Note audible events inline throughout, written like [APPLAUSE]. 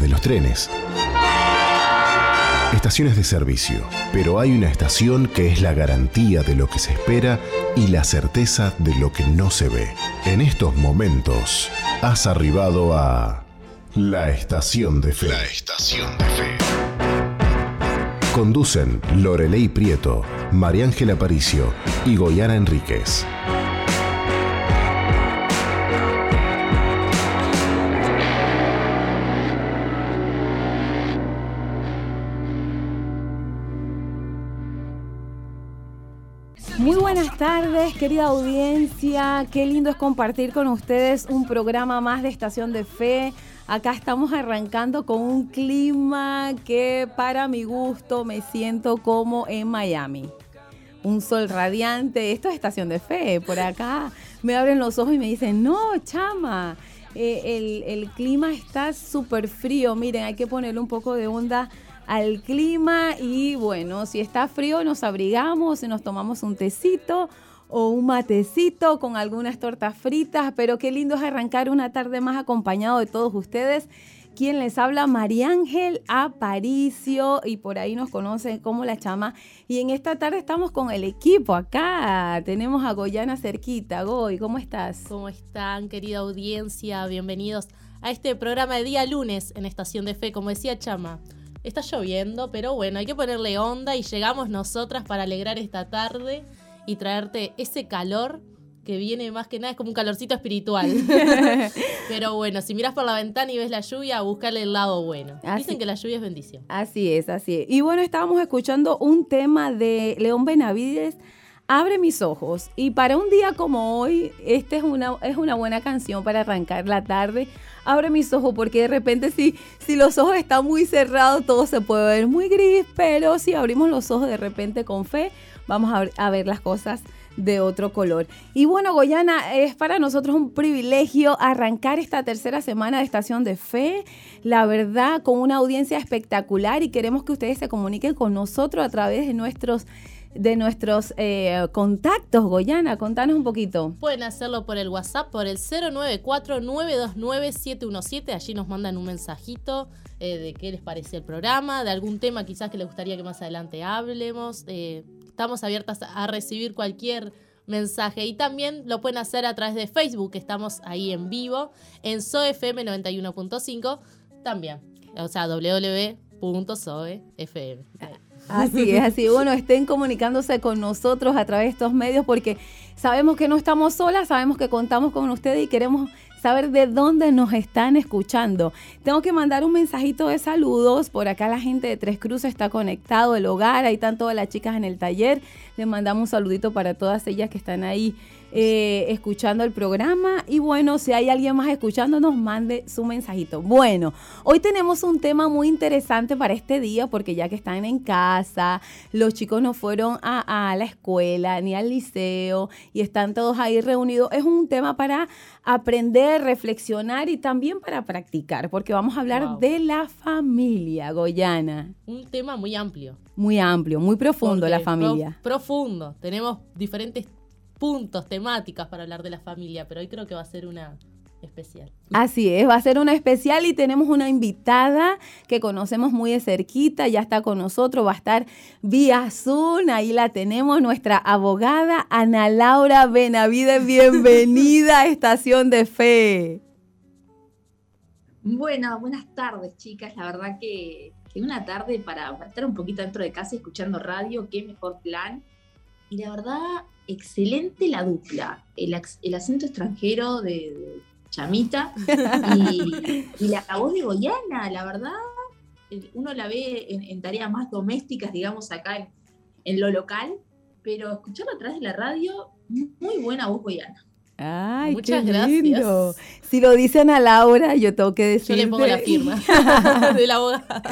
de los trenes. Estaciones de servicio, pero hay una estación que es la garantía de lo que se espera y la certeza de lo que no se ve. En estos momentos, has arribado a la estación de fe. La estación de fe. Conducen Lorelei Prieto, María Ángela Aparicio y Goyana Enríquez. Tardes, querida audiencia. Qué lindo es compartir con ustedes un programa más de Estación de Fe. Acá estamos arrancando con un clima que para mi gusto me siento como en Miami. Un sol radiante. Esto es Estación de Fe. Por acá me abren los ojos y me dicen, no, chama. eh, el, el clima está súper frío. Miren, hay que ponerle un poco de onda al clima y bueno, si está frío nos abrigamos y nos tomamos un tecito o un matecito con algunas tortas fritas, pero qué lindo es arrancar una tarde más acompañado de todos ustedes. Quien les habla, María Ángel Aparicio, y por ahí nos conocen como la chama. Y en esta tarde estamos con el equipo acá. Tenemos a Goyana cerquita. Goy, ¿cómo estás? ¿Cómo están, querida audiencia? Bienvenidos a este programa de día lunes en Estación de Fe, como decía Chama. Está lloviendo, pero bueno, hay que ponerle onda y llegamos nosotras para alegrar esta tarde y traerte ese calor que viene más que nada, es como un calorcito espiritual. [LAUGHS] pero bueno, si miras por la ventana y ves la lluvia, búscale el lado bueno. Así- Dicen que la lluvia es bendición. Así es, así es. Y bueno, estábamos escuchando un tema de León Benavides, Abre mis ojos. Y para un día como hoy, esta es una, es una buena canción para arrancar la tarde. Abre mis ojos, porque de repente si, si los ojos están muy cerrados, todo se puede ver muy gris, pero si abrimos los ojos de repente con fe, vamos a, a ver las cosas de otro color. Y bueno, Goyana, es para nosotros un privilegio arrancar esta tercera semana de Estación de Fe, la verdad, con una audiencia espectacular y queremos que ustedes se comuniquen con nosotros a través de nuestros de nuestros eh, contactos, Goyana, contanos un poquito. Pueden hacerlo por el WhatsApp, por el 094-929-717. Allí nos mandan un mensajito eh, de qué les pareció el programa, de algún tema quizás que les gustaría que más adelante hablemos. Eh, estamos abiertas a recibir cualquier mensaje y también lo pueden hacer a través de Facebook, que estamos ahí en vivo, en SoFM 91.5 también. O sea, www.soefm. Así es, así. Bueno, estén comunicándose con nosotros a través de estos medios porque sabemos que no estamos solas, sabemos que contamos con ustedes y queremos saber de dónde nos están escuchando. Tengo que mandar un mensajito de saludos. Por acá la gente de Tres Cruces está conectado, el hogar, ahí están todas las chicas en el taller. Les mandamos un saludito para todas ellas que están ahí eh, escuchando el programa. Y bueno, si hay alguien más escuchándonos, mande su mensajito. Bueno, hoy tenemos un tema muy interesante para este día porque ya que están en casa, los chicos no fueron a, a la escuela ni al liceo y están todos ahí reunidos, es un tema para aprender, reflexionar y también para practicar, porque vamos a hablar Wow. de la familia, Goyana. Un tema muy amplio. Muy amplio, muy profundo Porque la pro- familia. profundo. Tenemos diferentes puntos, temáticas para hablar de la familia, pero hoy creo que va a ser una especial. Así es, va a ser una especial y tenemos una invitada que conocemos muy de cerquita, ya está con nosotros, va a estar vía Zoom, ahí la tenemos, nuestra abogada Ana Laura Benavides, [LAUGHS] bienvenida a Estación de Fe. Bueno, buenas tardes, chicas. La verdad que, que una tarde para, para estar un poquito dentro de casa escuchando radio, qué mejor plan. Y la verdad, excelente la dupla. El, el acento extranjero de, Chamita y, la voz de Goyana, la verdad, uno la ve en, tareas más domésticas, digamos, acá en, en lo local, pero escucharlo a través de la radio, muy buena voz Goyana. Ay, Muchas qué gracias. lindo. Si lo dicen a Laura, yo tengo que Yo decir. le pongo la firma [LAUGHS] de la abogada.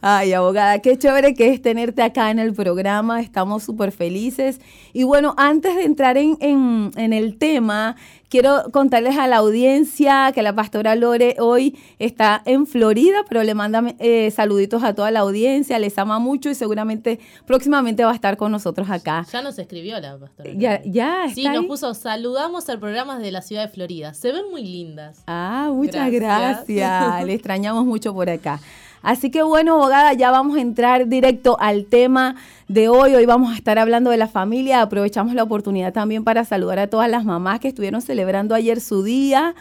Ay, abogada, qué chévere que es tenerte acá en el programa. Estamos súper felices. Y bueno, antes de entrar en, en- en el tema, quiero contarles a la audiencia que la pastora Lore hoy está en Florida, pero le manda eh, saluditos a toda la audiencia, les ama mucho y seguramente próximamente va a estar con nosotros acá. Ya nos escribió la pastora. Ya, ya. sí, nos puso saludamos al programa de la ciudad de Florida. Se ven muy lindas. Ah, muchas gracias. gracias. [LAUGHS] le extrañamos mucho por acá. Así que bueno, abogada, ya vamos a entrar directo al tema de hoy. Hoy vamos a estar hablando de la familia. Aprovechamos la oportunidad también para saludar a todas las mamás que estuvieron celebrando ayer su día.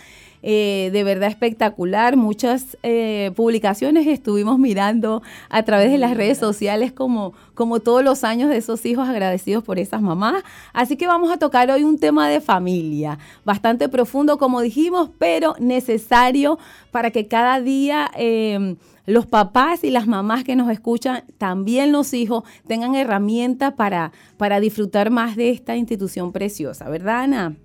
Eh, de verdad espectacular. Muchas eh, publicaciones estuvimos mirando a través de las redes sociales como, como todos los años de esos hijos agradecidos por esas mamás. Así que vamos a tocar hoy un tema de familia, bastante profundo como dijimos, pero necesario para que cada día... Eh, los papás y las mamás que nos escuchan, también los hijos, tengan herramientas para, para disfrutar más de esta institución preciosa, ¿verdad, Ana?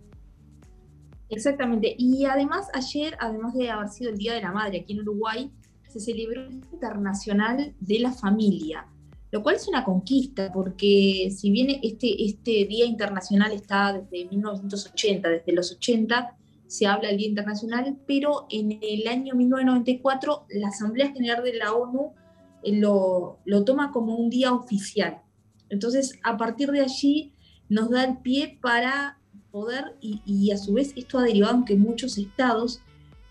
Exactamente. Y además, ayer, además de haber sido el Día de la Madre aquí en Uruguay, se celebró el Internacional de la Familia, lo cual es una conquista, porque si bien este, este Día Internacional está desde 1980, desde los 80, se habla del Día Internacional, pero en el año 1994 la Asamblea General de la ONU eh, lo, lo toma como un día oficial. Entonces, a partir de allí nos da el pie para poder, y, a su vez esto ha derivado en que muchos estados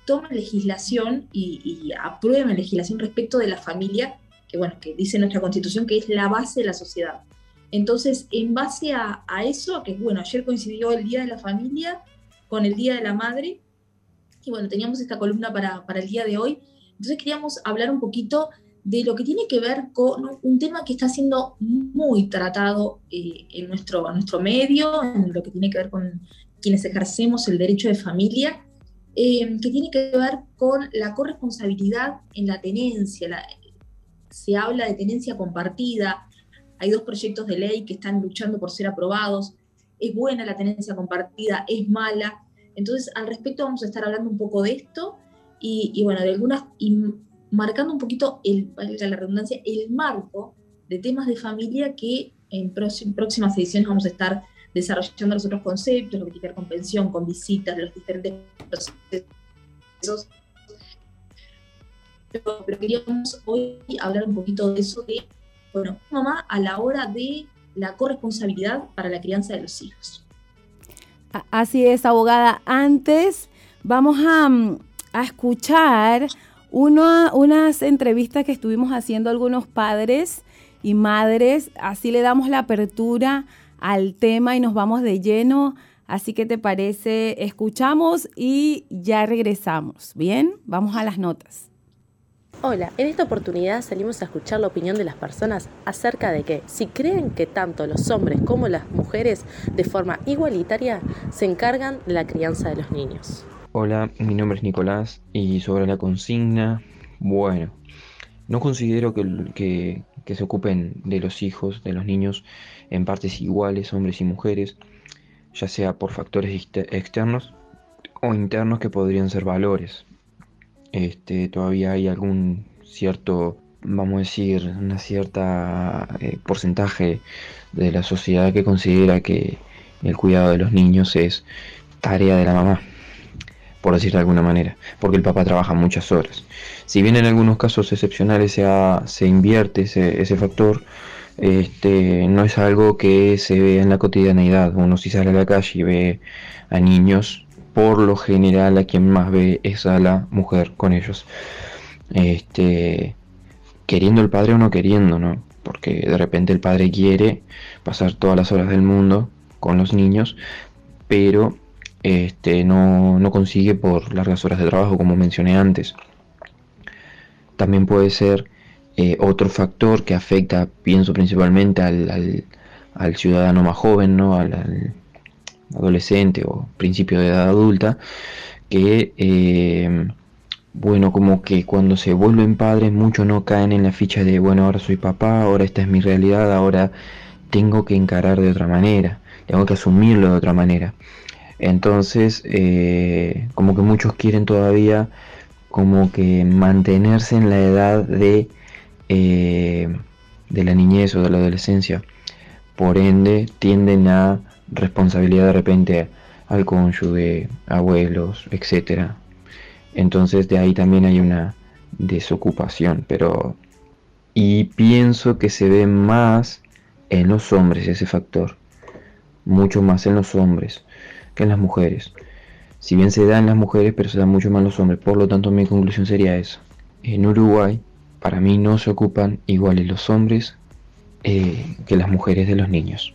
tomen legislación y, aprueben legislación respecto de la familia, que bueno, que dice nuestra constitución que es la base de la sociedad. Entonces, en base a, a eso, que bueno, ayer coincidió el Día de la Familia, con el Día de la Madre. Y bueno, teníamos esta columna para, para el día de hoy. Entonces queríamos hablar un poquito de lo que tiene que ver con un tema que está siendo muy tratado eh, en, nuestro, nuestro medio, en lo que tiene que ver con quienes ejercemos el derecho de familia, eh, que tiene que ver con la corresponsabilidad en la tenencia. se habla de tenencia compartida, hay dos proyectos de ley que están luchando por ser aprobados es buena la tenencia compartida, es mala. Entonces, al respecto vamos a estar hablando un poco de esto y, bueno, de algunas, y marcando un poquito, el, la redundancia, el marco de temas de familia que en próximas ediciones vamos a estar desarrollando los otros conceptos, lo que tiene que ver con pensión, con visitas, los diferentes procesos. Pero queríamos hoy hablar un poquito de eso de, bueno, mamá a la hora de la corresponsabilidad para la crianza de los hijos. Así es, abogada. Antes vamos a, mm, escuchar unas entrevistas que estuvimos haciendo algunos padres y madres. Así le damos la apertura al tema y nos vamos de lleno. Así que te parece, escuchamos y ya regresamos. Bien, vamos a las notas. Hola, en esta oportunidad salimos a escuchar la opinión de las personas acerca de que si creen que tanto los hombres como las mujeres de forma igualitaria se encargan de la crianza de los niños. Hola, mi nombre es Nicolás y sobre la consigna, bueno, no considero que, que se ocupen de los hijos, de los niños, en partes iguales, hombres y mujeres, ya sea por factores externos o internos que podrían ser valores, este, todavía hay algún cierto, vamos a decir, una cierta eh, porcentaje de la sociedad que considera que el cuidado de los niños es tarea de la mamá, por decir de alguna manera, porque el papá trabaja muchas horas. Si bien en algunos casos excepcionales se, se invierte ese, ese factor, este, no es algo que se ve en la cotidianeidad. Uno si sale a la calle y ve a niños por lo general a quien más ve es a la mujer con ellos. Este, queriendo el padre o no queriendo, ¿no? Porque de repente el padre quiere pasar todas las horas del mundo con los niños, pero este, no, consigue por largas horas de trabajo, como mencioné antes. También puede ser eh, otro factor que afecta, pienso principalmente al, al, ciudadano más joven, ¿no? al adolescente o principio de edad adulta, que, eh, bueno, como que cuando se vuelven padres, muchos no caen en la ficha de, bueno, ahora soy papá, ahora esta es mi realidad, ahora tengo que encarar de otra manera, tengo que asumirlo de otra manera. Entonces, eh, como que muchos quieren todavía como que mantenerse en la edad de, eh, de la niñez o de la adolescencia. Por ende, tienden a responsabilidad de repente al cónyuge, abuelos, etc. Entonces de ahí también hay una desocupación, pero y pienso que se ve más en los hombres ese factor, mucho más en los hombres que en las mujeres. Si bien se da en las mujeres, pero se da mucho más en los hombres. Por lo tanto, mi conclusión sería eso. En Uruguay, para mí no se ocupan iguales los hombres eh, que las mujeres de los niños.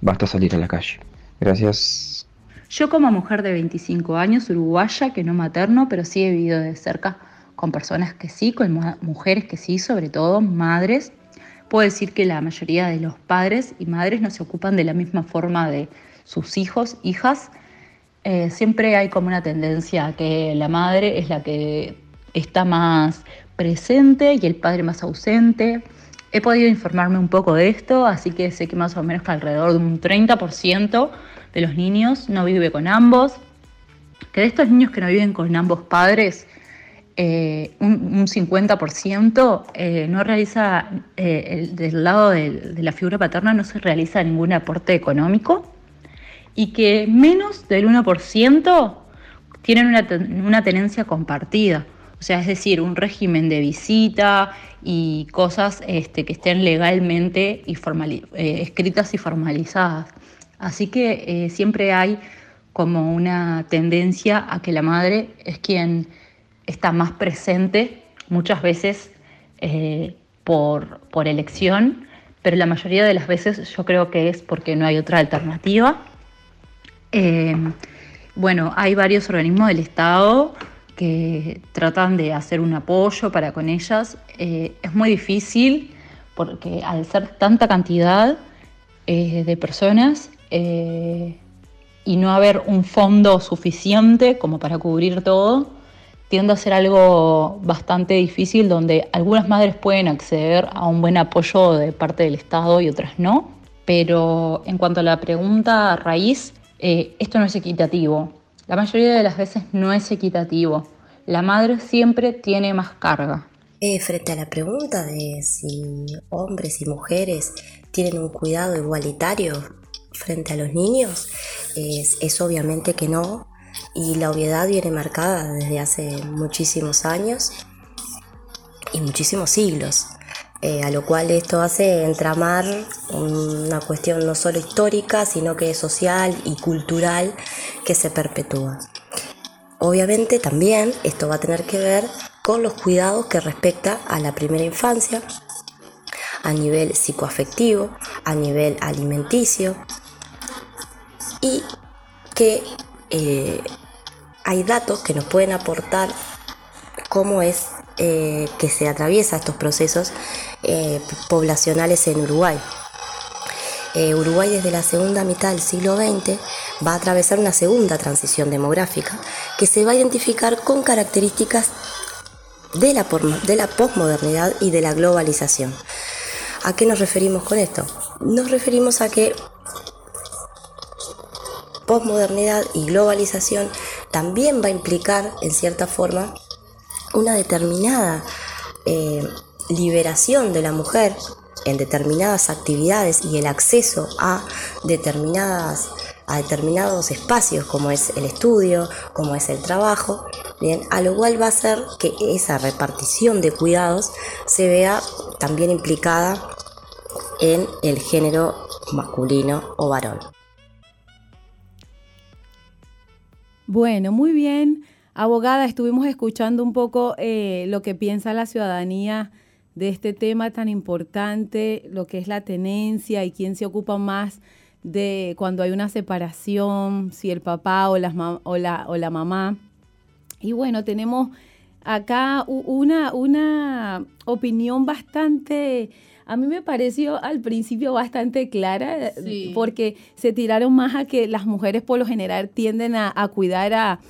Basta salir a la calle. Gracias. Yo como mujer de 25 años, uruguaya, que no materno, pero sí he vivido de cerca con personas que sí, con mujeres que sí, sobre todo madres, puedo decir que la mayoría de los padres y madres no se ocupan de la misma forma de sus hijos, hijas. Eh, siempre hay como una tendencia a que la madre es la que está más presente y el padre más ausente. He podido informarme un poco de esto, así que sé que más o menos que alrededor de un 30% de los niños no vive con ambos. Que de estos niños que no viven con ambos padres, eh, un, 50% eh, no realiza, eh, del lado de, la figura paterna no se realiza ningún aporte económico y que menos del 1% tienen una tenencia compartida. O sea, es decir, un régimen de visita y cosas este, que estén legalmente y eh, escritas y formalizadas. Así que eh, siempre hay como una tendencia a que la madre es quien está más presente, muchas veces eh, por, por elección, pero la mayoría de las veces yo creo que es porque no hay otra alternativa. bueno, hay varios organismos del Estado que tratan de hacer un apoyo para con ellas. Eh, es muy difícil porque al ser tanta cantidad eh, de personas eh, y no haber un fondo suficiente como para cubrir todo, tiende a ser algo bastante difícil donde algunas madres pueden acceder a un buen apoyo de parte del Estado y otras no. Pero en cuanto a la pregunta raíz, esto no es equitativo. La mayoría de las veces no es equitativo. La madre siempre tiene más carga. Eh, frente a la pregunta de si hombres y mujeres tienen un cuidado igualitario frente a los niños, es, obviamente que no, y la obviedad viene marcada desde hace muchísimos años y muchísimos siglos. Eh, a lo cual esto hace entramar una cuestión no solo histórica, sino que social y cultural que se perpetúa. Obviamente también esto va a tener que ver con los cuidados que respecta a la primera infancia, a nivel psicoafectivo, a nivel alimenticio y que eh, hay datos que nos pueden aportar cómo es eh, que se atraviesa estos procesos eh, poblacionales en Uruguay. Uruguay desde la segunda mitad del siglo XX va a atravesar una segunda transición demográfica que se va a identificar con características de la, de la posmodernidad y de la globalización. ¿A qué nos referimos con esto? Nos referimos a que posmodernidad y globalización también va a implicar, en cierta forma, una determinada eh, liberación de la mujer en determinadas actividades y el acceso a determinadas a determinados espacios como es el estudio, como es el trabajo, bien, a lo cual va a hacer que esa repartición de cuidados se vea también implicada en el género masculino o varón. Bueno, muy bien. Abogada, estuvimos escuchando un poco eh, lo que piensa la ciudadanía de este tema tan importante, lo que es la tenencia y quién se ocupa más de cuando hay una separación, si el papá o, la, o, la, o la mamá. Y bueno, tenemos acá una, una opinión bastante, a mí me pareció al principio bastante clara, porque se tiraron más a que las mujeres por lo general tienden a, cuidar a,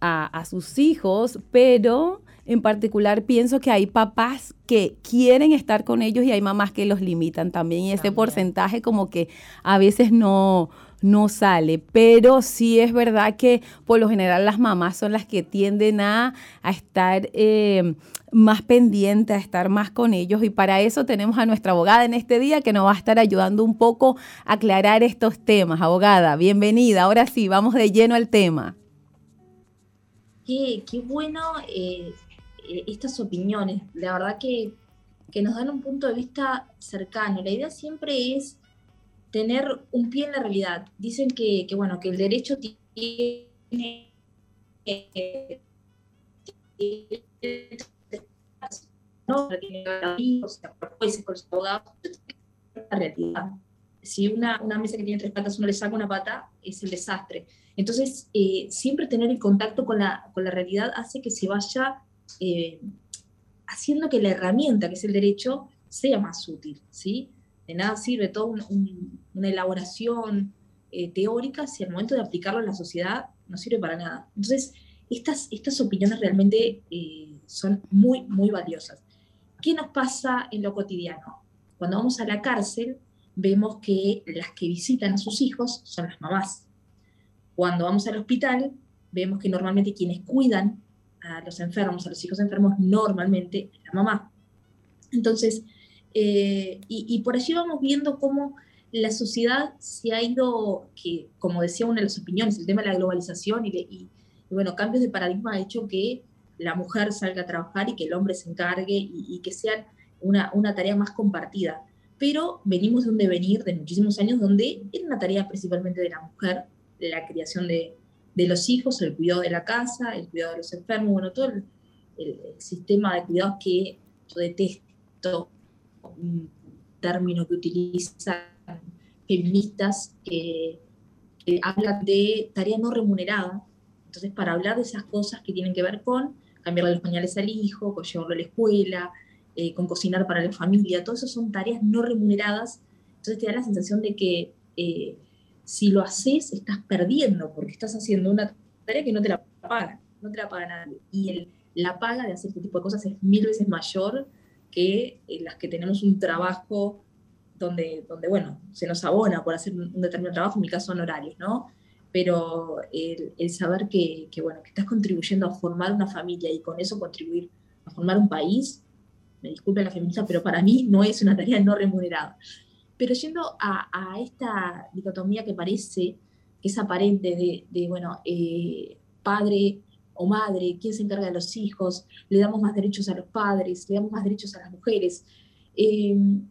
a, sus hijos, pero en particular pienso que hay papás que quieren estar con ellos y hay mamás que los limitan también y ese porcentaje como que a veces no, no sale. Pero sí es verdad que por lo general las mamás son las que tienden a, estar eh, más pendientes, a estar más con ellos. Y para eso tenemos a nuestra abogada en este día que nos va a estar ayudando un poco a aclarar estos temas. Abogada, bienvenida. Ahora sí, vamos de lleno al tema. Qué, bueno eh, eh, estas opiniones. La verdad que, que nos dan un punto de vista cercano. La idea siempre es tener un pie en la realidad. Dicen que, bueno, que el derecho tiene no tiene con la realidad. Si una, una, mesa que tiene tres patas uno le saca una pata, es el desastre. Entonces, eh, siempre tener el contacto con la, con la realidad hace que se vaya eh, haciendo que la herramienta, que es el derecho, sea más útil, ¿sí? De nada sirve toda una elaboración eh, teórica si al momento de aplicarlo en la sociedad no sirve para nada. Entonces, estas, estas opiniones realmente eh, son muy, muy valiosas. ¿Qué nos pasa en lo cotidiano? Cuando vamos a la cárcel, vemos que las que visitan a sus hijos son las mamás. Cuando vamos al hospital, vemos que normalmente quienes cuidan a los enfermos, a los hijos enfermos, normalmente la mamá. Entonces, eh, y, por allí vamos viendo cómo la sociedad se ha ido, que como decía una de las opiniones, el tema de la globalización y, bueno, cambios de paradigma ha hecho que la mujer salga a trabajar y que el hombre se encargue y, que sea una, una, tarea más compartida. Pero venimos de un devenir de muchísimos años donde era una tarea principalmente de la mujer, la creación de, de los hijos, el cuidado de la casa, el cuidado de los enfermos, bueno, todo el, el sistema de cuidados que yo detesto un término que utilizan feministas que, hablan de tarea no remunerada. Entonces, para hablar de esas cosas que tienen que ver con cambiarle los pañales al hijo, con llevarlo a la escuela, eh, con cocinar para la familia, todo eso son tareas no remuneradas. Entonces te da la sensación de que eh, si lo haces, estás perdiendo, porque estás haciendo una tarea que no te la pagan, no te la paga nadie. Y el, la paga de hacer este tipo de cosas es mil veces mayor que eh, las que tenemos un trabajo donde, donde, bueno, se nos abona por hacer un determinado trabajo, en mi caso horarios, ¿no? Pero el, el saber que, que, bueno, que estás contribuyendo a formar una familia y con eso contribuir a formar un país, me disculpe la feminista, pero para mí no es una tarea no remunerada. Pero yendo a, esta dicotomía que parece, que es aparente de, de bueno, eh, padre o madre, quién se encarga de los hijos, le damos más derechos a los padres, le damos más derechos a las mujeres. Em,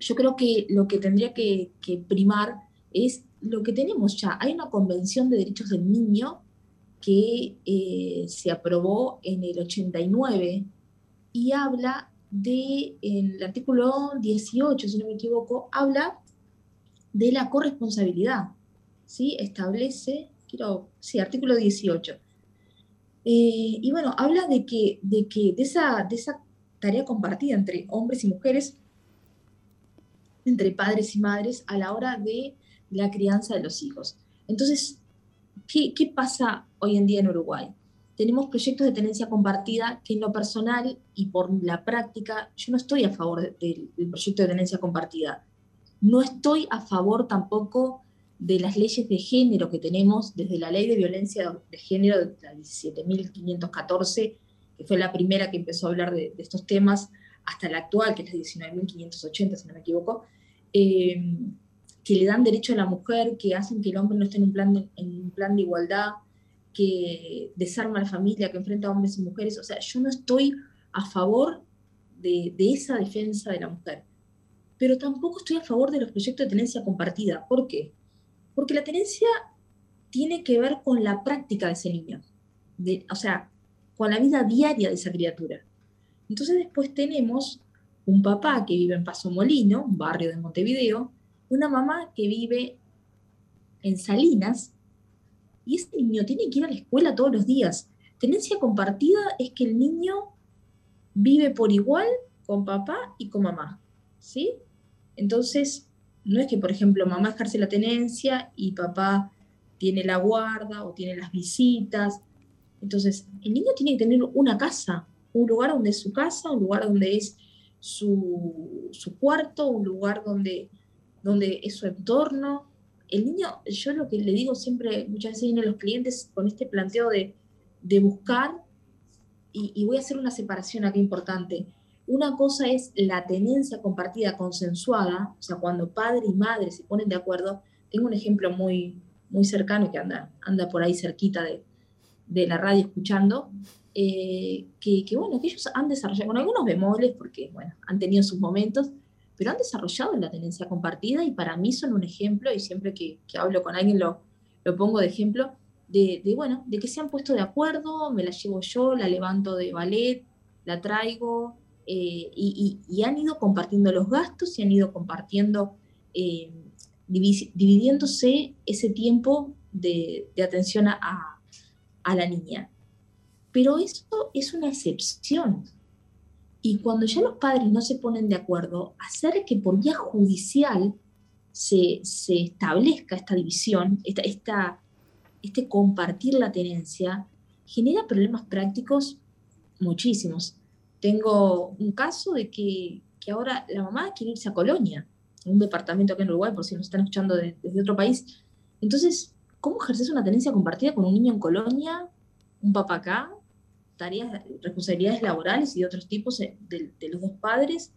yo creo que lo que tendría que, primar es lo que tenemos ya. Hay una convención de derechos del niño que eh, se aprobó en el 89 y habla de, el artículo 18, si no me equivoco, habla de la corresponsabilidad. ¿sí? Establece, quiero, sí, artículo 18 eh, y bueno, habla de que, de, que de, esa, de esa tarea compartida entre hombres y mujeres, entre padres y madres, a la hora de la crianza de los hijos. Entonces, ¿qué, qué pasa hoy en día en Uruguay? Tenemos proyectos de tenencia compartida que en lo personal y por la práctica, yo no estoy a favor del proyecto de tenencia compartida. No estoy a favor tampoco de las leyes de género que tenemos, desde la ley de violencia de género de la 17.514, que fue la primera que empezó a hablar de, estos temas, hasta la actual, que es la 19.580, si no me equivoco, eh, que le dan derecho a la mujer, que hacen que el hombre no esté en un plan de, en un plan de igualdad, que desarma a la familia, que enfrenta a hombres y mujeres. O sea, yo no estoy a favor de, de esa defensa de la mujer, pero tampoco estoy a favor de los proyectos de tenencia compartida. ¿Por qué? Porque la tenencia tiene que ver con la práctica de ese niño, o sea, con la vida diaria de esa criatura. Entonces después tenemos un papá que vive en Paso Molino, un barrio de Montevideo, una mamá que vive en Salinas, y ese niño tiene que ir a la escuela todos los días. Tenencia compartida es que el niño vive por igual con papá y con mamá, ¿sí? Entonces, no es que, por ejemplo, mamá ejerce la tenencia y papá tiene la guarda o tiene las visitas. Entonces, el niño tiene que tener una casa, un lugar donde es su casa, un lugar donde es su, cuarto, un lugar donde, donde es su entorno. El niño, yo lo que le digo siempre, muchas veces vienen los clientes con este planteo de, de buscar, y, y, voy a hacer una separación aquí importante. Una cosa es la tenencia compartida consensuada, o sea, cuando padre y madre se ponen de acuerdo. Tengo un ejemplo muy, muy cercano que anda, anda por ahí cerquita de, de la radio escuchando, eh, que, que, bueno, que ellos han desarrollado, con algunos bemoles, porque bueno, han tenido sus momentos, pero han desarrollado la tenencia compartida y para mí son un ejemplo, y siempre que, que hablo con alguien lo, lo pongo de ejemplo, de, de, bueno, de que se han puesto de acuerdo, me la llevo yo, la levanto de ballet, la traigo, eh, y, y, y, han ido compartiendo los gastos y han ido compartiendo, eh, dividiéndose ese tiempo de, de atención a, a la niña. Pero eso es una excepción. Y cuando ya los padres no se ponen de acuerdo, hacer que por vía judicial se, se establezca esta división, esta, esta, este compartir la tenencia, genera problemas prácticos muchísimos. Tengo un caso de que, que, ahora la mamá quiere irse a Colonia, un departamento acá en Uruguay, por si nos están escuchando de, desde otro país. Entonces, ¿Cómo ejerces una tenencia compartida con un niño en colonia, un papá acá, tareas, responsabilidades laborales y de otros tipos de, de los dos padres?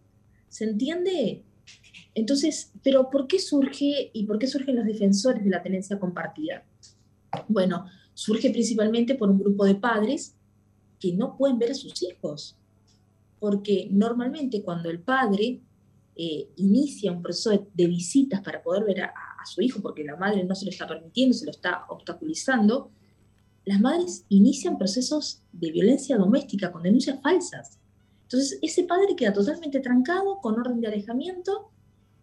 ¿Se entiende? Entonces, ¿pero por qué surge y por qué surgen los defensores de la tenencia compartida? Bueno, surge principalmente por un grupo de padres que no pueden ver a sus hijos, porque normalmente cuando el padre eh, inicia un proceso de, visitas para poder ver a, su hijo, porque la madre no se lo está permitiendo, se lo está obstaculizando, las madres inician procesos de violencia doméstica con denuncias falsas. Entonces, ese padre queda totalmente trancado, con orden de alejamiento,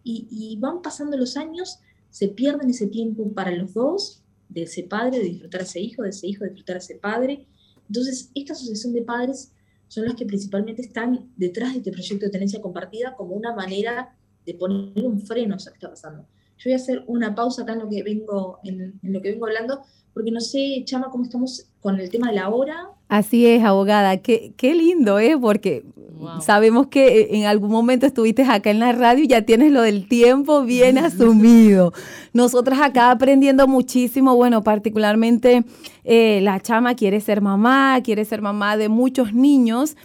y, y van pasando los años, se pierden ese tiempo para los dos, de ese padre, de disfrutar a ese hijo, de ese hijo, de disfrutar a ese padre. Entonces, esta asociación de padres son las que principalmente están detrás de este proyecto de tenencia compartida como una manera de poner un freno a eso que está pasando. Yo voy a hacer una pausa acá en lo que vengo, en, en lo que vengo hablando, porque no sé, Chama, cómo estamos con el tema de la hora. Así es, abogada. Qué, qué lindo, ¿eh? Porque wow. sabemos que en algún momento estuviste acá en la radio y ya tienes lo del tiempo bien [LAUGHS] asumido. Nosotras acá aprendiendo muchísimo, bueno, particularmente eh, la Chama quiere ser mamá, quiere ser mamá de muchos niños,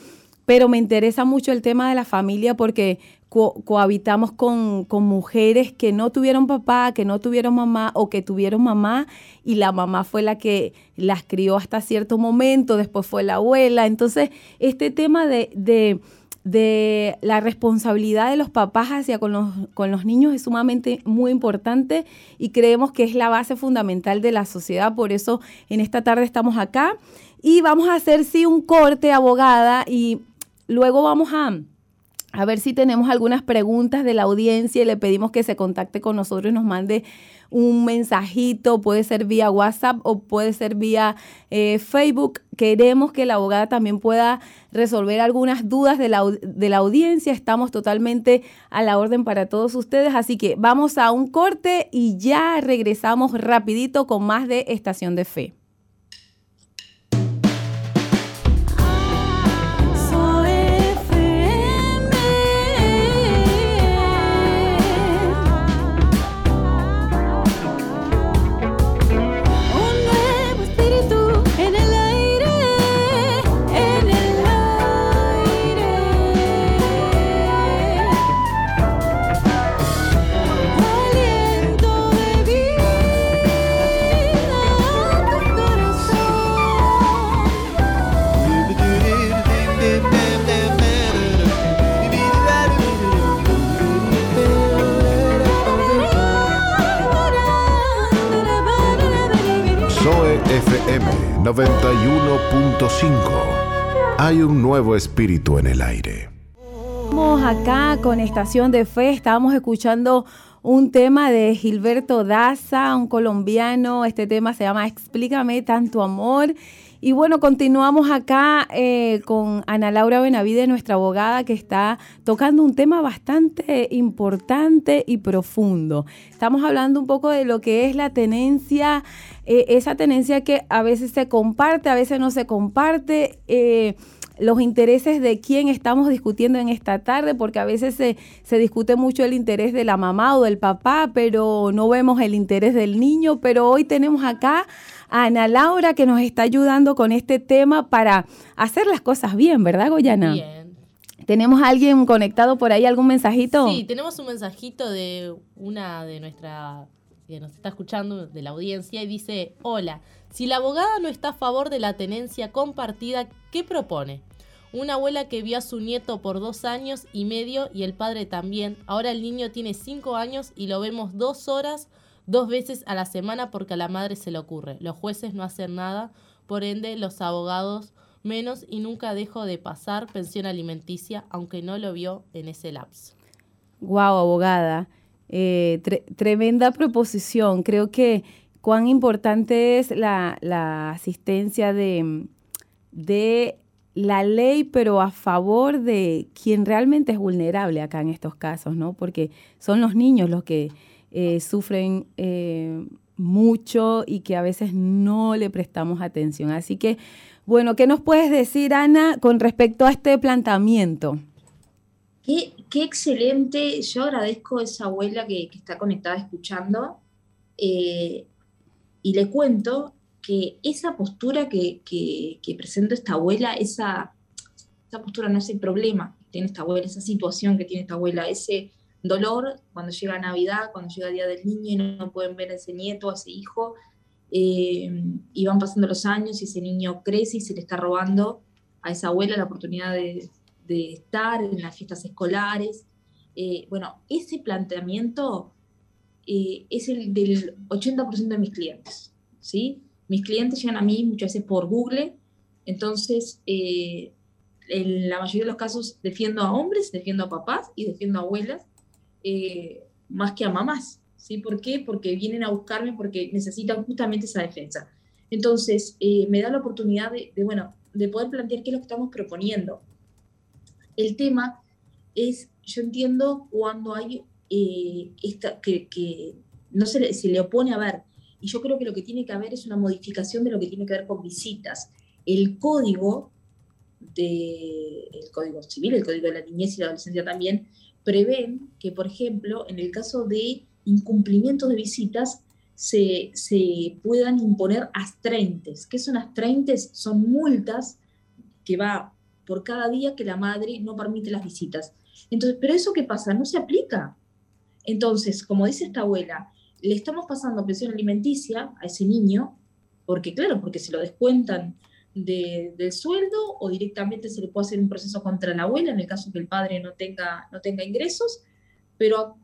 pero me interesa mucho el tema de la familia porque co cohabitamos con, con, mujeres que no tuvieron papá, que no tuvieron mamá o que tuvieron mamá y la mamá fue la que las crió hasta cierto momento, después fue la abuela. Entonces, este tema de, de, de la responsabilidad de los papás hacia con los, con los niños es sumamente muy importante y creemos que es la base fundamental de la sociedad. Por eso en esta tarde estamos acá y vamos a hacer sí un corte, abogada, y luego vamos a a ver si tenemos algunas preguntas de la audiencia y le pedimos que se contacte con nosotros y nos mande un mensajito, puede ser vía WhatsApp o puede ser vía eh, Facebook. Queremos que la abogada también pueda resolver algunas dudas de la, de la audiencia. Estamos totalmente a la orden para todos ustedes, así que vamos a un corte y ya regresamos rapidito con más de Estación de Fe. FM 91.5. Hay un nuevo espíritu en el aire. Estamos acá con Estación de Fe, estábamos escuchando un tema de Gilberto Daza, un colombiano. Este tema se llama Explícame tanto amor. Y bueno, continuamos acá eh, con Ana Laura Benavide, nuestra abogada, que está tocando un tema bastante importante y profundo. Estamos hablando un poco de lo que es la tenencia, eh, esa tenencia que a veces se comparte, a veces no se comparte. Eh, los intereses de quién estamos discutiendo en esta tarde, porque a veces se, se, discute mucho el interés de la mamá o del papá, pero no vemos el interés del niño. Pero hoy tenemos acá a Ana Laura que nos está ayudando con este tema para hacer las cosas bien, ¿verdad, Goyana? Bien. ¿Tenemos a alguien conectado por ahí, algún mensajito? Sí, tenemos un mensajito de una de nuestra que nos está escuchando de la audiencia y dice, hola, si la abogada no está a favor de la tenencia compartida, ¿qué propone? Una abuela que vio a su nieto por dos años y medio y el padre también. Ahora el niño tiene cinco años y lo vemos dos horas, dos veces a la semana porque a la madre se le ocurre. Los jueces no hacen nada, por ende los abogados menos y nunca dejó de pasar pensión alimenticia, aunque no lo vio en ese lapso. Guau, abogada. Eh, tremenda proposición. Creo que cuán importante es la, asistencia de, de la ley, pero a favor de quien realmente es vulnerable acá en estos casos, ¿no? Porque son los niños los que eh, sufren eh, mucho y que a veces no le prestamos atención. Así que, bueno, ¿qué nos puedes decir, Ana, con respecto a este planteamiento? Qué, excelente. Yo agradezco a esa abuela que, está conectada escuchando. Eh, y le cuento que esa postura que, que, presenta esta abuela, esa, esa postura no es el problema que tiene esta abuela, esa situación que tiene esta abuela, ese dolor cuando llega Navidad, cuando llega Día del Niño y no, pueden ver a ese nieto, a ese hijo, eh, y van pasando los años y ese niño crece y se le está robando a esa abuela la oportunidad de, de estar en las fiestas escolares. Eh, bueno, ese planteamiento eh, es el del 80% de mis clientes, ¿sí? Mis clientes llegan a mí muchas veces por Google, entonces eh, en la mayoría de los casos defiendo a hombres, defiendo a papás y defiendo a abuelas, más que a mamás, ¿sí? ¿Por qué? Porque vienen a buscarme porque necesitan justamente esa defensa. Entonces, me da la oportunidad de, de, bueno, de poder plantear qué es lo que estamos proponiendo. El tema es, yo entiendo cuando hay eh, que, no se le, se le opone a ver, y yo creo que lo que tiene que haber es una modificación de lo que tiene que ver con visitas. El código de, el código civil, el código de la niñez y la adolescencia también, prevén que, por ejemplo, en el caso de incumplimiento de visitas, se, se, puedan imponer astrentes. ¿Qué son astrentes? Son multas que va por cada día que la madre no permite las visitas. Entonces, pero eso qué pasa, no se aplica. Entonces, como dice esta abuela, le estamos pasando pensión alimenticia a ese niño, porque claro, porque se lo descuentan del sueldo o directamente se le puede hacer un proceso contra la abuela en el caso que el padre no tenga, no tenga ingresos, pero,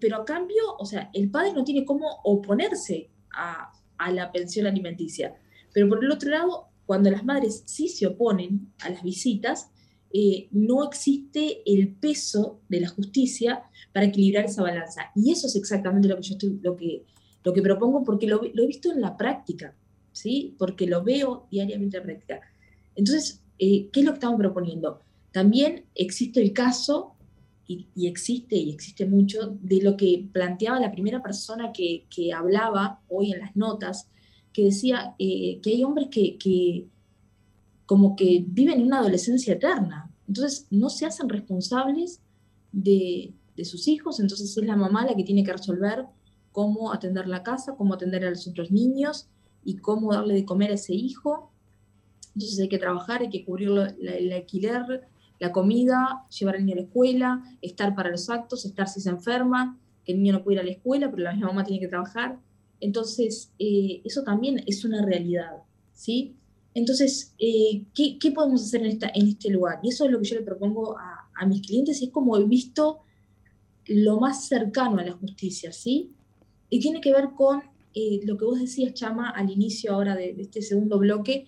pero a cambio, o sea, el padre no tiene cómo oponerse a, a la pensión alimenticia. Pero por el otro lado, cuando las madres sí se oponen a las visitas, eh, no existe el peso de la justicia para equilibrar esa balanza. Y eso es exactamente lo que yo estoy, lo que, lo que propongo porque lo, he visto en la práctica, ¿sí? Porque lo veo diariamente en la práctica. Entonces, eh, ¿qué es lo que estamos proponiendo? También existe el caso, y, existe, y existe mucho, de lo que planteaba la primera persona que, que hablaba hoy en las notas, que decía eh, que hay hombres que, como que viven una adolescencia eterna, entonces no se hacen responsables de, sus hijos, entonces es la mamá la que tiene que resolver cómo atender la casa, cómo atender a los otros niños y cómo darle de comer a ese hijo. Entonces hay que trabajar, hay que cubrir el alquiler, la comida, llevar al niño a la escuela, estar para los actos, estar si se enferma, que el niño no puede ir a la escuela, pero la misma mamá tiene que trabajar. Entonces, eh, eso también es una realidad, ¿sí? Entonces, eh, ¿qué, podemos hacer en, esta, en este lugar? Y eso es lo que yo le propongo a, mis clientes, es como he visto lo más cercano a la justicia, ¿sí? Y tiene que ver con eh, lo que vos decías, Chama, al inicio ahora de, este segundo bloque,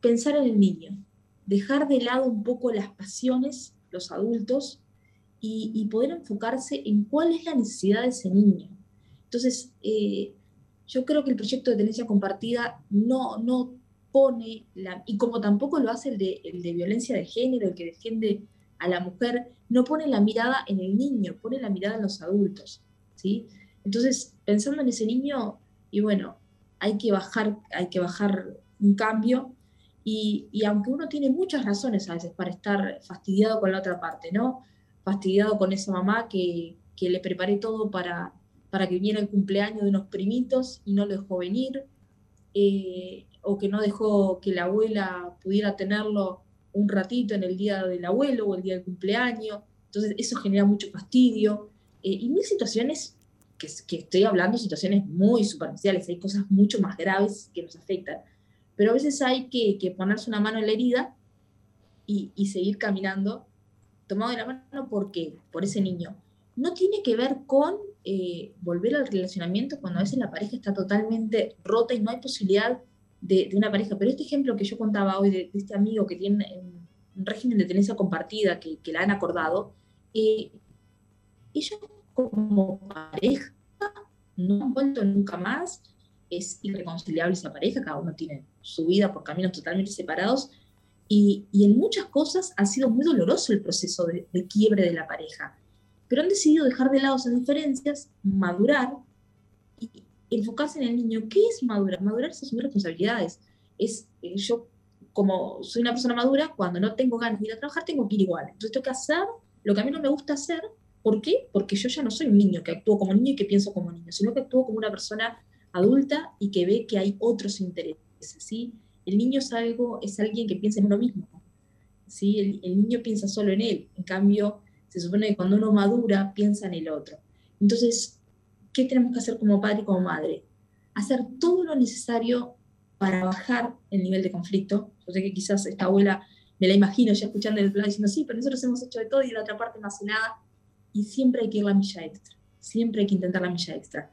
pensar en el niño, dejar de lado un poco las pasiones, los adultos, y, y poder enfocarse en cuál es la necesidad de ese niño. Entonces, eh, yo creo que el proyecto de tenencia compartida no, no pone, la, y como tampoco lo hace el de, el de violencia de género, el que defiende a la mujer, no pone la mirada en el niño, pone la mirada en los adultos. ¿sí? Entonces, pensando en ese niño, y bueno, hay que bajar, hay que bajar un cambio Y, y, aunque uno tiene muchas razones a veces para estar fastidiado con la otra parte, ¿no? Fastidiado con esa mamá que, que le preparé todo para, para que viniera el cumpleaños de unos primitos y no lo dejó venir, eh, o que no dejó que la abuela pudiera tenerlo un ratito en el día del abuelo o el día del cumpleaños. Entonces eso genera mucho fastidio. Eh, y mil situaciones que, que, estoy hablando, situaciones muy superficiales, hay cosas mucho más graves que nos afectan. Pero a veces hay que, que ponerse una mano en la herida y, y, seguir caminando tomado de la mano. ¿Por qué? Por ese niño. No tiene que ver con eh, volver al relacionamiento cuando a veces la pareja está totalmente rota y no hay posibilidad de, de una pareja. Pero este ejemplo que yo contaba hoy de, de este amigo que tiene un régimen de tenencia compartida que, que la han acordado, eh, ellos como pareja no han vuelto nunca más, es irreconciliable esa pareja, cada uno tiene su vida por caminos totalmente separados, y, y en muchas cosas ha sido muy doloroso el proceso de, de, quiebre de la pareja, pero han decidido dejar de lado esas diferencias, madurar enfocarse en el niño. ¿Qué es madurar? Madurar es asumir responsabilidades. Es, eh, yo, como soy una persona madura, cuando no tengo ganas de ir a trabajar, tengo que ir igual. Entonces tengo que hacer lo que a mí no me gusta hacer. ¿Por qué? Porque yo ya no soy un niño que actúo como niño y que pienso como niño, sino que actúo como una persona adulta y que ve que hay otros intereses. ¿sí? El niño es, algo, es alguien que piensa en uno mismo. ¿sí? El, el niño piensa solo en él. En cambio, se supone que cuando uno madura, piensa en el otro. Entonces, ¿qué tenemos que hacer como padre y como madre? Hacer todo lo necesario para bajar el nivel de conflicto. Yo sé que quizás esta abuela me la imagino ya escuchando el plan diciendo, sí, pero nosotros hemos hecho de todo y la otra parte no hace nada. Y siempre hay que ir la milla extra, siempre hay que intentar la milla extra.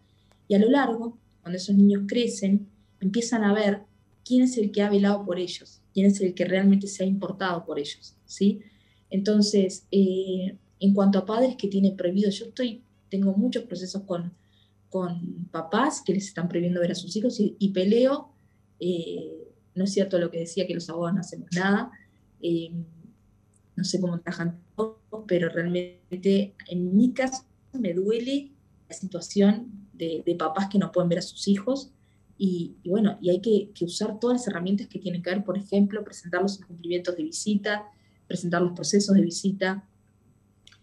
Y a lo largo, cuando esos niños crecen, empiezan a ver quién es el que ha velado por ellos, quién es el que realmente se ha importado por ellos, ¿sí? Entonces, eh, en cuanto a padres que tienen prohibido, yo estoy, tengo muchos procesos con, con papás que les están prohibiendo ver a sus hijos y, peleo, eh, no es cierto lo que decía que los abogados no hacemos nada, eh, no sé cómo trabajan todos, pero realmente en mi caso me duele la situación de, papás que no pueden ver a sus hijos y, bueno, y hay que, usar todas las herramientas que tienen que ver, por ejemplo, presentar los cumplimientos de visita, presentar los procesos de visita,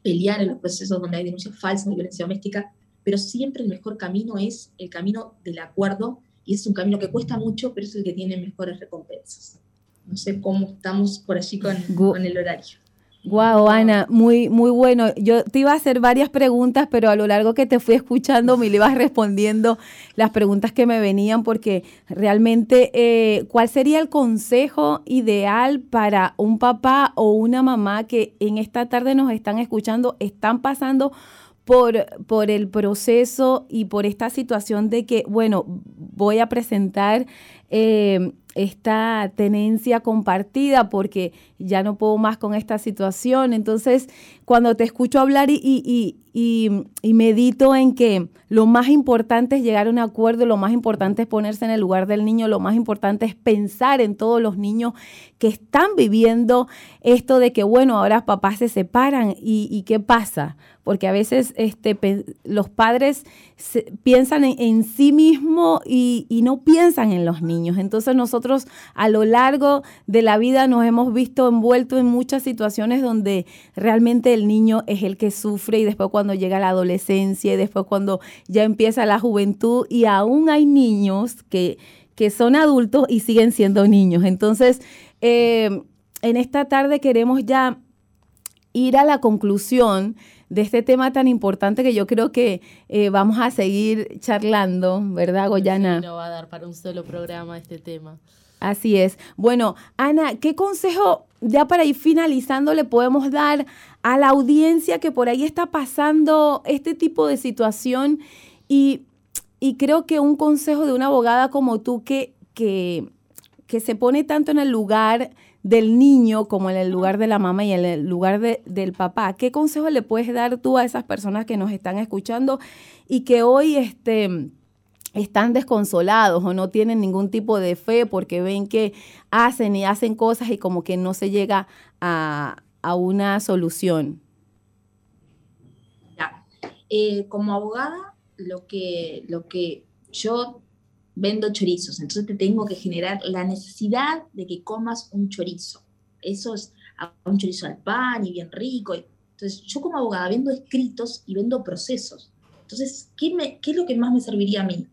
pelear en los procesos donde hay denuncias falsas de violencia doméstica, pero siempre el mejor camino es el camino del acuerdo y es un camino que cuesta mucho, pero es el que tiene mejores recompensas. No sé cómo estamos por allí con, con el horario. Wow, Ana, muy, muy bueno. Yo te iba a hacer varias preguntas, pero a lo largo que te fui escuchando me le ibas respondiendo las preguntas que me venían, porque realmente, eh, ¿cuál sería el consejo ideal para un papá o una mamá que en esta tarde nos están escuchando, están pasando por, por el proceso y por esta situación de que, bueno, voy a presentar eh, esta tenencia compartida porque ya no puedo más con esta situación. Entonces, cuando te escucho hablar y, y, y, medito en que lo más importante es llegar a un acuerdo, lo más importante es ponerse en el lugar del niño, lo más importante es pensar en todos los niños que están viviendo esto de que, bueno, ahora papás se separan y, qué pasa porque a veces este, los padres se, piensan en, en, sí mismo y, y, no piensan en los niños. Entonces nosotros a lo largo de la vida nos hemos visto envueltos en muchas situaciones donde realmente el niño es el que sufre y después cuando llega la adolescencia y después cuando ya empieza la juventud y aún hay niños que, que son adultos y siguen siendo niños. Entonces, eh, en esta tarde queremos ya ir a la conclusión de este tema tan importante que yo creo que eh, vamos a seguir charlando, ¿verdad, Goyana? Sí, no va a dar para un solo programa este tema. Así es. Bueno, Ana, ¿qué consejo ya para ir finalizando le podemos dar a la audiencia que por ahí está pasando este tipo de situación? Y, y creo que un consejo de una abogada como tú que, que, que se pone tanto en el lugar del niño como en el lugar de la mamá y en el lugar de, del papá. ¿Qué consejo le puedes dar tú a esas personas que nos están escuchando y que hoy este, están desconsolados o no tienen ningún tipo de fe porque ven que hacen y hacen cosas y como que no se llega a, a una solución? Eh, como abogada, lo que, lo que yo vendo chorizos, entonces te tengo que generar la necesidad de que comas un chorizo. Eso es un chorizo al pan y bien rico. Entonces, yo como abogada vendo escritos y vendo procesos. Entonces, ¿qué, me, ¿qué es lo que más me serviría a mí?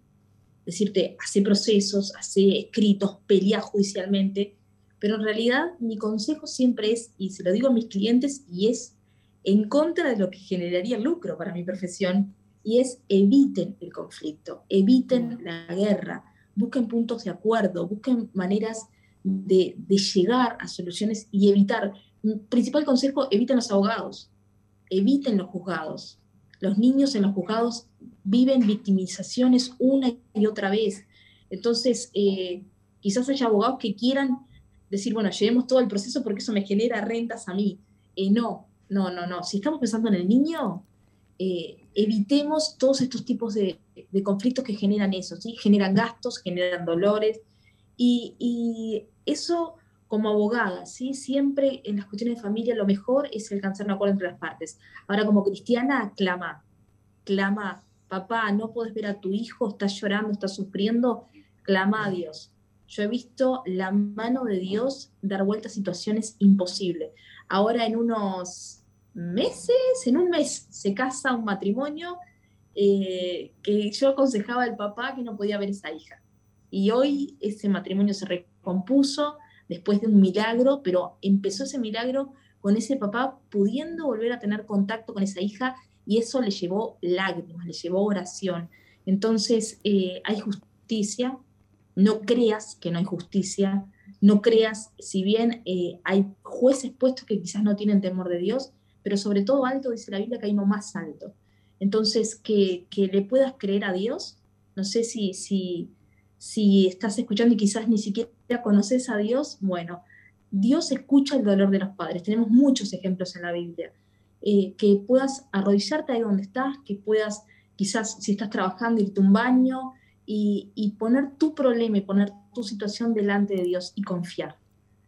Decirte, hace procesos, hace escritos, pelea judicialmente, pero en realidad mi consejo siempre es, y se lo digo a mis clientes, y es en contra de lo que generaría lucro para mi profesión, y es eviten el conflicto, eviten la guerra, busquen puntos de acuerdo, busquen maneras de, llegar a soluciones y evitar. Principal consejo, eviten los abogados, eviten los juzgados. Los niños en los juzgados viven victimizaciones una y otra vez. Entonces, eh, quizás haya abogados que quieran decir, bueno, llevemos todo el proceso porque eso me genera rentas a mí. Eh, no, no, no, no. Si estamos pensando en el niño, eh, evitemos todos estos tipos de, conflictos que generan eso, ¿sí? Generan gastos, generan dolores. Y, eso, como abogada, ¿sí? Siempre en las cuestiones de familia lo mejor es alcanzar un acuerdo entre las partes. Ahora, como cristiana, clama, clama, papá, no puedes ver a tu hijo, está llorando, está sufriendo, clama a Dios. Yo he visto la mano de Dios dar vuelta a situaciones imposibles. Ahora en unos meses, en un mes se casa un matrimonio eh, que yo aconsejaba al papá que no podía ver esa hija. Y hoy ese matrimonio se recompuso después de un milagro, pero empezó ese milagro con ese papá pudiendo volver a tener contacto con esa hija y eso le llevó lágrimas, le llevó oración. Entonces eh, hay justicia, no creas que no hay justicia, no creas, si bien eh, hay jueces puestos que quizás no tienen temor de Dios, pero sobre todo alto dice la Biblia que hay uno más alto. Entonces, que, le puedas creer a Dios, no sé si, si, si estás escuchando y quizás ni siquiera conoces a Dios, bueno, Dios escucha el dolor de los padres. Tenemos muchos ejemplos en la Biblia. Eh, que puedas arrodillarte ahí donde estás, que puedas quizás si estás trabajando irte a un baño y, y, poner tu problema y poner tu situación delante de Dios y confiar.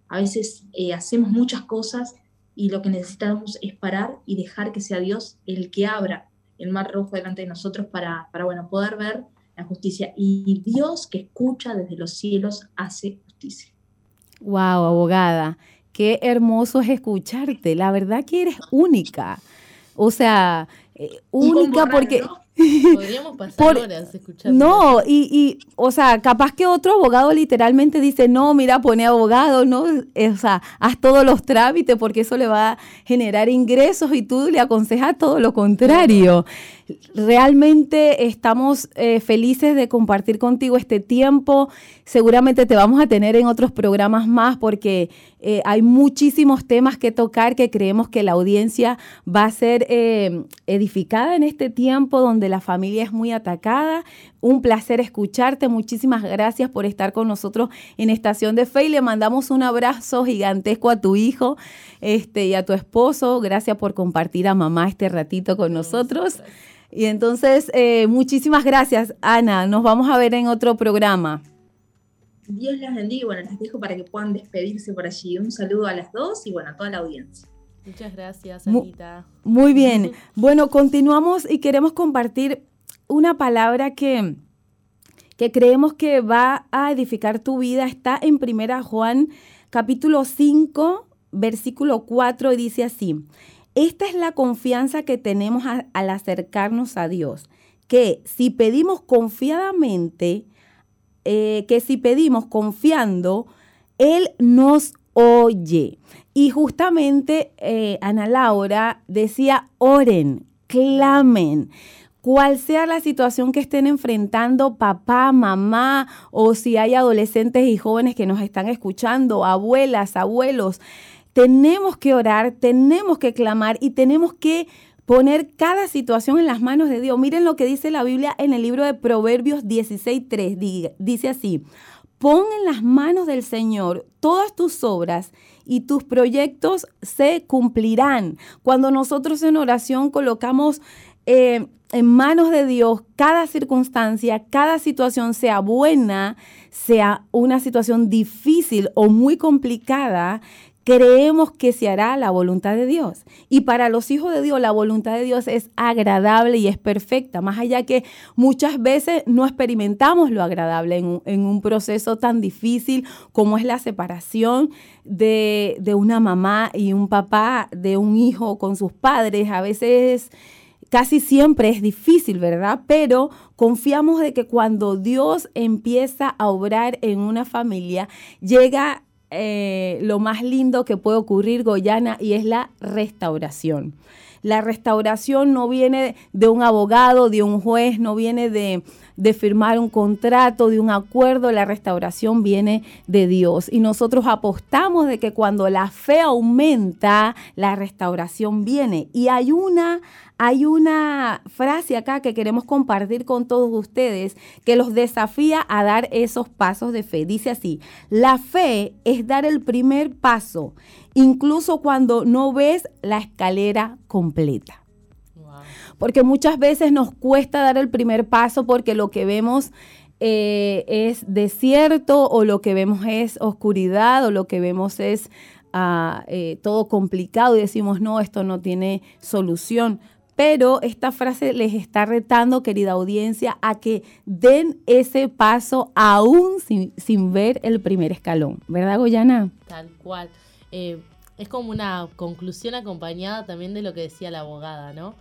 A veces eh, hacemos muchas cosas y lo que necesitamos es parar y dejar que sea Dios el que abra el mar rojo delante de nosotros para, para bueno, poder ver la justicia. Y Dios que escucha desde los cielos hace justicia. Wow, abogada, qué hermoso es escucharte. La verdad que eres única. O sea, eh, única porque... Podríamos pasar horas escuchando. No, y, y, o sea, capaz que otro abogado literalmente dice, no, mira, pone abogado, no, eh, o sea, haz todos los trámites porque eso le va a generar ingresos y tú le aconsejas todo lo contrario. Realmente estamos eh, felices de compartir contigo este tiempo. Seguramente te vamos a tener en otros programas más porque eh, hay muchísimos temas que tocar que creemos que la audiencia va a ser edificada en este tiempo donde la familia es muy atacada. Un placer escucharte. Muchísimas gracias por estar con nosotros en Estación de Fe y le mandamos un abrazo gigantesco a tu hijo este, y a tu esposo. Gracias por compartir a mamá este ratito con nosotros. Y entonces, eh, muchísimas gracias, Ana. Nos vamos a ver en otro programa. Dios las bendiga. Bueno, les dejo para que puedan despedirse por allí. Un saludo a las dos y bueno, a toda la audiencia. Muchas gracias, Anita. Muy bien. [LAUGHS] Bueno, continuamos y queremos compartir una palabra que, que creemos que va a edificar tu vida. Está en Primera Juan capítulo 5, versículo 4 y dice así. Esta es la confianza que tenemos al acercarnos a Dios, que si pedimos confiadamente, eh, que si pedimos confiando, Él nos oye. Y justamente eh, Ana Laura decía, oren, clamen. Cual sea la situación que estén enfrentando papá, mamá o si hay adolescentes y jóvenes que nos están escuchando, abuelas, abuelos, tenemos que orar, tenemos que clamar y tenemos que poner cada situación en las manos de Dios. Miren lo que dice la Biblia en el libro de Proverbios 16.3. Dice así, pon en las manos del Señor todas tus obras y tus proyectos se cumplirán. Cuando nosotros en oración colocamos eh, en manos de Dios cada circunstancia, cada situación, sea buena, sea una situación difícil o muy complicada, creemos que se hará la voluntad de Dios. Y para los hijos de Dios, la voluntad de Dios es agradable y es perfecta, más allá que muchas veces no experimentamos lo agradable en un, proceso tan difícil como es la separación de, de una mamá y un papá, de un hijo con sus padres. A veces casi siempre es difícil, ¿verdad? Pero confiamos de que cuando Dios empieza a obrar en una familia, llega eh, lo más lindo que puede ocurrir, Goyana, y es la restauración. La restauración no viene de un abogado, de un juez, no viene de, de firmar un contrato, de un acuerdo, la restauración viene de Dios. Y nosotros apostamos de que cuando la fe aumenta, la restauración viene. Y hay una, hay una frase acá que queremos compartir con todos ustedes que los desafía a dar esos pasos de fe. Dice así, la fe es dar el primer paso, incluso cuando no ves la escalera completa porque muchas veces nos cuesta dar el primer paso porque lo que vemos eh, es desierto o lo que vemos es oscuridad o lo que vemos es ah, eh, todo complicado y decimos, no, esto no tiene solución. Pero esta frase les está retando, querida audiencia, a que den ese paso aún sin, ver el primer escalón. ¿Verdad, Goyana? Tal cual. Eh, es como una conclusión acompañada también de lo que decía la abogada, ¿no?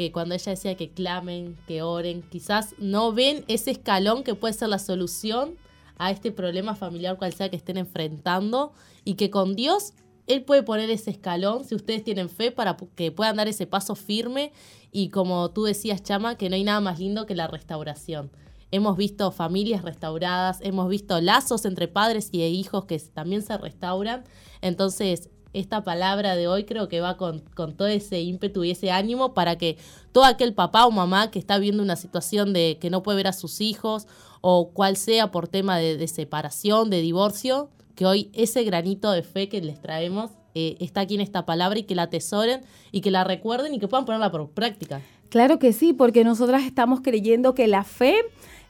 Que cuando ella decía que clamen, que oren, quizás no ven ese escalón que puede ser la solución a este problema familiar cual sea que estén enfrentando y que con Dios Él puede poner ese escalón si ustedes tienen fe para que puedan dar ese paso firme y como tú decías Chama, que no hay nada más lindo que la restauración. Hemos visto familias restauradas, hemos visto lazos entre padres y hijos que también se restauran. Entonces, esta palabra de hoy creo que va con, todo ese ímpetu y ese ánimo para que todo aquel papá o mamá que está viendo una situación de que no puede ver a sus hijos o cual sea por tema de, separación, de divorcio, que hoy ese granito de fe que les traemos eh, está aquí en esta palabra y que la atesoren y que la recuerden y que puedan ponerla por práctica. Claro que sí, porque nosotras estamos creyendo que la fe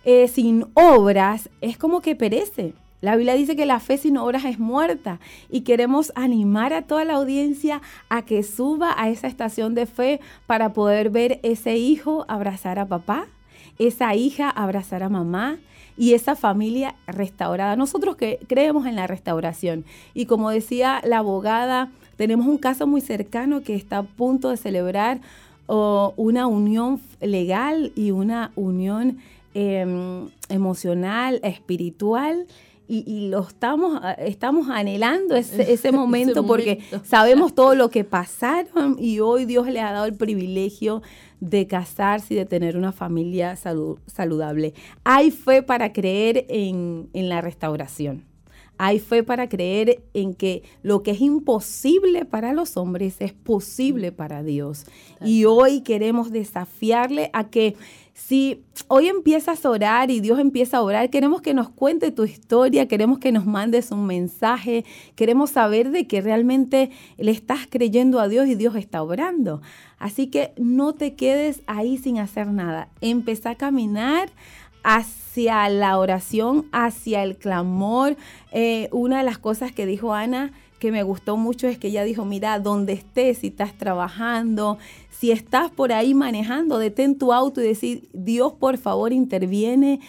eh, sin obras es como que perece. La Biblia dice que la fe sin obras es muerta y queremos animar a toda la audiencia a que suba a esa estación de fe para poder ver ese hijo abrazar a papá, esa hija abrazar a mamá y esa familia restaurada. Nosotros que creemos en la restauración y como decía la abogada, tenemos un caso muy cercano que está a punto de celebrar una unión legal y una unión em, emocional, espiritual y, lo estamos, estamos anhelando ese, [LAUGHS] momento porque sabemos todo lo [LAUGHS] que pasaron y hoy Dios le ha dado el privilegio de casarse y de tener una familia saludable. Hay fe para creer en, la restauración. Hay fe para creer en que lo que es imposible para los hombres es posible para Dios. Y hoy queremos desafiarle a que si hoy empiezas a orar y Dios empieza a orar, queremos que nos cuente tu historia, queremos que nos mandes un mensaje, queremos saber de que realmente le estás creyendo a Dios y Dios está orando. Así que no te quedes ahí sin hacer nada. Empezá a caminar hacia la oración, hacia el clamor. Eh, una de las cosas que dijo Ana que me gustó mucho es que ella dijo, mira, donde estés, si estás trabajando, si estás por ahí manejando, detén tu auto y decir, Dios por favor interviene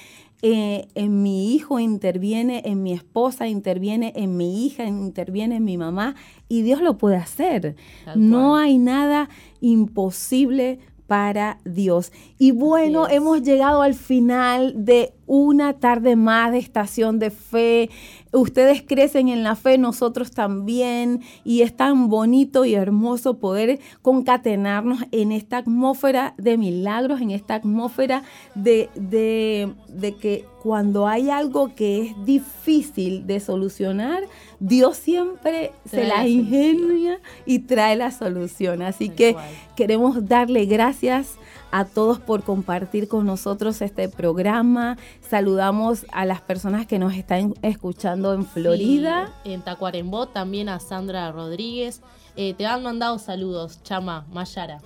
eh, en mi hijo, interviene en mi esposa, interviene en mi hija, interviene en mi mamá y Dios lo puede hacer. No hay nada imposible para Dios. Y bueno, hemos llegado al final de una tarde más de estación de fe. Ustedes crecen en la fe, nosotros también. Y es tan bonito y hermoso poder concatenarnos en esta atmósfera de milagros, en esta atmósfera de, de, de que cuando hay algo que es difícil de solucionar, Dios siempre se la, ingenia y trae la solución. Así que queremos darle gracias a todos por compartir con nosotros este programa. Saludamos a las personas que nos están escuchando en Florida. en Tacuarembó, también a Sandra Rodríguez. Eh, te han mandado saludos, Chama, Mayara.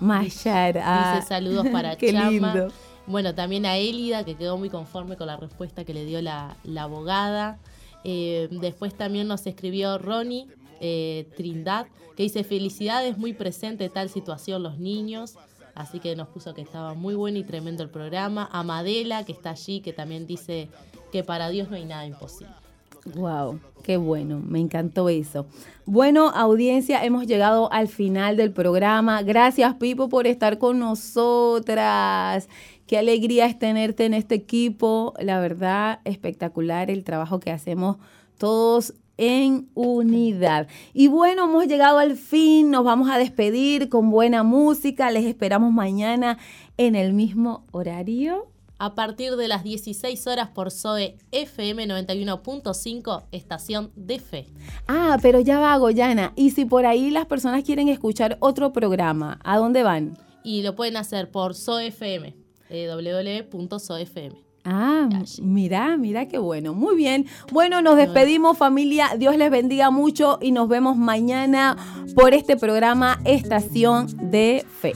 Mayara. Dice saludos [LAUGHS] para Qué Chama. Bueno, también a Elida, que quedó muy conforme con la respuesta que le dio la, abogada. Eh, después también nos escribió Ronnie, eh, Trindad, que dice felicidades, muy presente tal situación los niños. Así que nos puso que estaba muy bueno y tremendo el programa. Amadela, que está allí, que también dice que para Dios no hay nada imposible. Wow, qué bueno, me encantó eso. Bueno, audiencia, hemos llegado al final del programa. Gracias, Pipo, por estar con nosotras. Qué alegría es tenerte en este equipo. La verdad, espectacular el trabajo que hacemos todos en unidad. Y bueno, hemos llegado al fin, nos vamos a despedir con buena música, les esperamos mañana en el mismo horario. A partir de las 16 horas por SOE FM 91.5, estación de fe. Ah, pero ya va, Goyana. Y si por ahí las personas quieren escuchar otro programa, ¿a dónde van? Y lo pueden hacer por SOE FM, eh, www.soefm. Ah, mira, mira qué bueno. Muy bien. Bueno, nos despedimos familia. Dios les bendiga mucho y nos vemos mañana por este programa Estación de Fe.